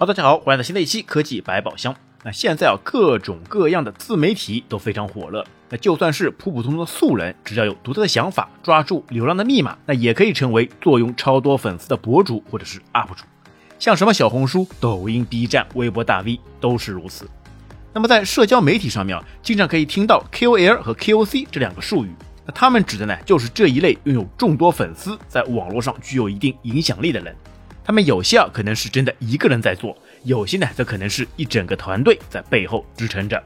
好，大家好，欢迎来到新的一期科技百宝箱。那现在啊，各种各样的自媒体都非常火热。那就算是普普通通的素人，只要有独特的想法，抓住流量的密码，那也可以成为坐拥超多粉丝的博主或者是 UP 主。像什么小红书、抖音、B 站、微博大 V 都是如此。那么在社交媒体上面啊，经常可以听到 KOL 和 KOC 这两个术语。那他们指的呢，就是这一类拥有众多粉丝，在网络上具有一定影响力的人。他们有些啊可能是真的一个人在做，有些呢则可能是一整个团队在背后支撑着。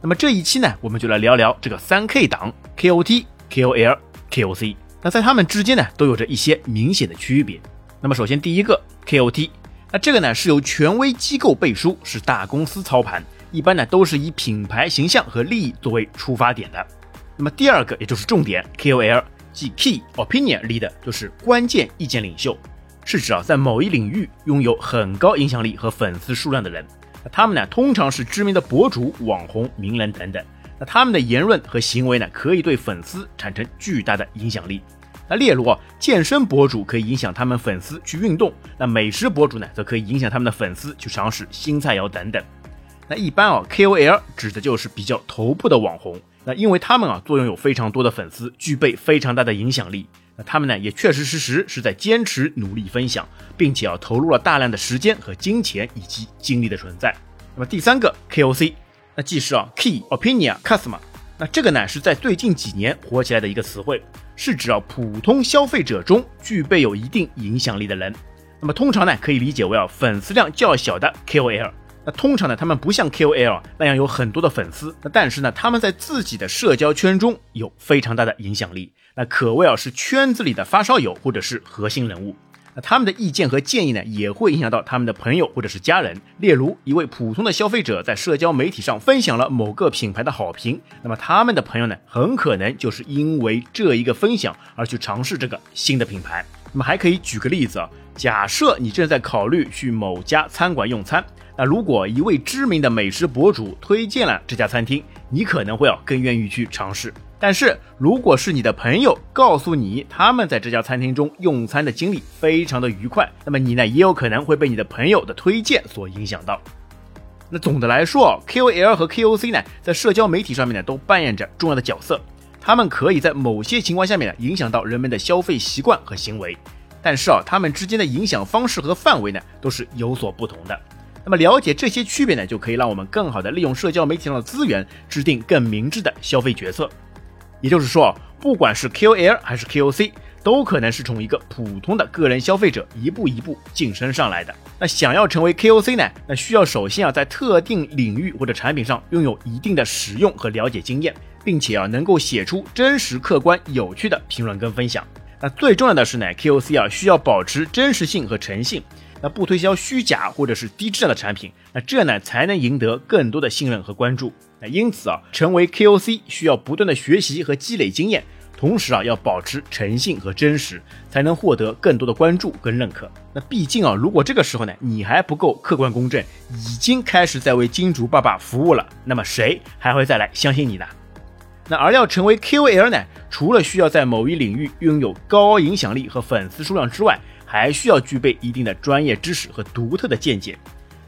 那么这一期呢，我们就来聊聊这个三 K 党 KOT、KOL、KOC。那在他们之间呢，都有着一些明显的区别。那么首先第一个 KOT，那这个呢是由权威机构背书，是大公司操盘，一般呢都是以品牌形象和利益作为出发点的。那么第二个也就是重点 KOL，即 Key Opinion Leader，就是关键意见领袖。是指啊，在某一领域拥有很高影响力和粉丝数量的人，那他们呢，通常是知名的博主、网红、名人等等。那他们的言论和行为呢，可以对粉丝产生巨大的影响力。那例如啊，健身博主可以影响他们粉丝去运动，那美食博主呢，则可以影响他们的粉丝去尝试新菜肴等等。那一般啊，KOL 指的就是比较头部的网红，那因为他们啊，作用有非常多的粉丝，具备非常大的影响力。那他们呢，也确实实实是在坚持努力分享，并且啊投入了大量的时间和金钱以及精力的存在。那么第三个 KOC，那既是啊 Key Opinion Customer，那这个呢是在最近几年火起来的一个词汇，是指啊普通消费者中具备有一定影响力的人。那么通常呢可以理解为啊粉丝量较小的 KOL。那通常呢他们不像 KOL 那样有很多的粉丝，那但是呢他们在自己的社交圈中有非常大的影响力。那可谓啊是圈子里的发烧友或者是核心人物，那他们的意见和建议呢，也会影响到他们的朋友或者是家人。例如，一位普通的消费者在社交媒体上分享了某个品牌的好评，那么他们的朋友呢，很可能就是因为这一个分享而去尝试这个新的品牌。那么还可以举个例子啊，假设你正在考虑去某家餐馆用餐，那如果一位知名的美食博主推荐了这家餐厅，你可能会啊更愿意去尝试。但是，如果是你的朋友告诉你他们在这家餐厅中用餐的经历非常的愉快，那么你呢也有可能会被你的朋友的推荐所影响到。那总的来说，KOL 和 KOC 呢，在社交媒体上面呢都扮演着重要的角色，他们可以在某些情况下面呢影响到人们的消费习惯和行为。但是啊，他们之间的影响方式和范围呢都是有所不同的。那么了解这些区别呢，就可以让我们更好的利用社交媒体上的资源，制定更明智的消费决策。也就是说，不管是 KOL 还是 KOC，都可能是从一个普通的个人消费者一步一步晋升上来的。那想要成为 KOC 呢？那需要首先啊，在特定领域或者产品上拥有一定的使用和了解经验，并且啊，能够写出真实、客观、有趣的评论跟分享。那最重要的是呢，KOC 啊，需要保持真实性和诚信。那不推销虚假或者是低质量的产品，那这呢才能赢得更多的信任和关注。那因此啊，成为 KOC 需要不断的学习和积累经验，同时啊要保持诚信和真实，才能获得更多的关注跟认可。那毕竟啊，如果这个时候呢你还不够客观公正，已经开始在为金主爸爸服务了，那么谁还会再来相信你呢？那而要成为 KOL 呢，除了需要在某一领域拥有高影响力和粉丝数量之外，还需要具备一定的专业知识和独特的见解。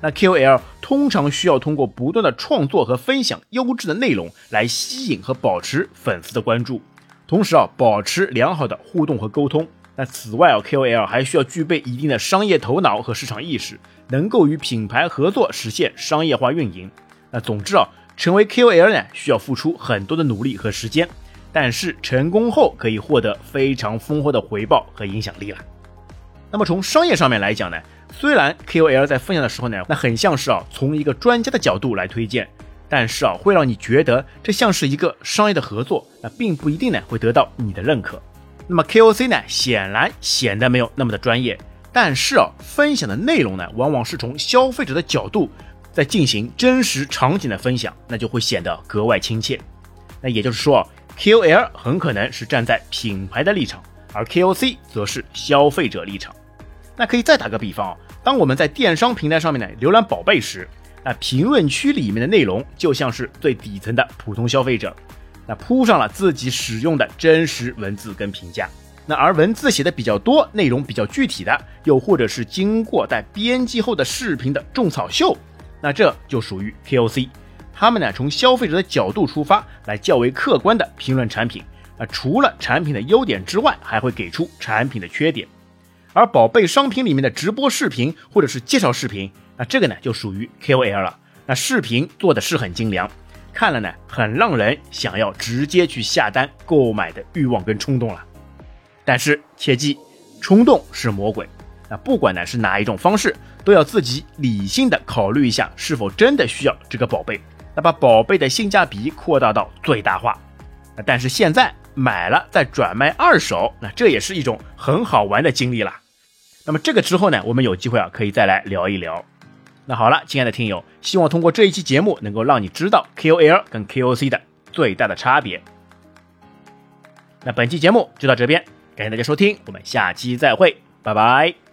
那 KOL 通常需要通过不断的创作和分享优质的内容来吸引和保持粉丝的关注，同时啊保持良好的互动和沟通。那此外啊 KOL 还需要具备一定的商业头脑和市场意识，能够与品牌合作实现商业化运营。那总之啊，成为 KOL 呢需要付出很多的努力和时间，但是成功后可以获得非常丰厚的回报和影响力了。那么从商业上面来讲呢，虽然 KOL 在分享的时候呢，那很像是啊从一个专家的角度来推荐，但是啊会让你觉得这像是一个商业的合作，那并不一定呢会得到你的认可。那么 KOC 呢显然显得没有那么的专业，但是啊分享的内容呢往往是从消费者的角度在进行真实场景的分享，那就会显得格外亲切。那也就是说，KOL 很可能是站在品牌的立场。而 KOC 则是消费者立场。那可以再打个比方，当我们在电商平台上面呢浏览宝贝时，那评论区里面的内容就像是最底层的普通消费者，那铺上了自己使用的真实文字跟评价。那而文字写的比较多，内容比较具体的，又或者是经过在编辑后的视频的种草秀，那这就属于 KOC。他们呢从消费者的角度出发，来较为客观的评论产品。啊，除了产品的优点之外，还会给出产品的缺点。而宝贝商品里面的直播视频或者是介绍视频，那这个呢就属于 KOL 了。那视频做的是很精良，看了呢很让人想要直接去下单购买的欲望跟冲动了。但是切记，冲动是魔鬼。那不管呢是哪一种方式，都要自己理性的考虑一下是否真的需要这个宝贝。那把宝贝的性价比扩大到最大化。但是现在买了再转卖二手，那这也是一种很好玩的经历啦。那么这个之后呢，我们有机会啊可以再来聊一聊。那好了，亲爱的听友，希望通过这一期节目能够让你知道 KOL 跟 KOC 的最大的差别。那本期节目就到这边，感谢大家收听，我们下期再会，拜拜。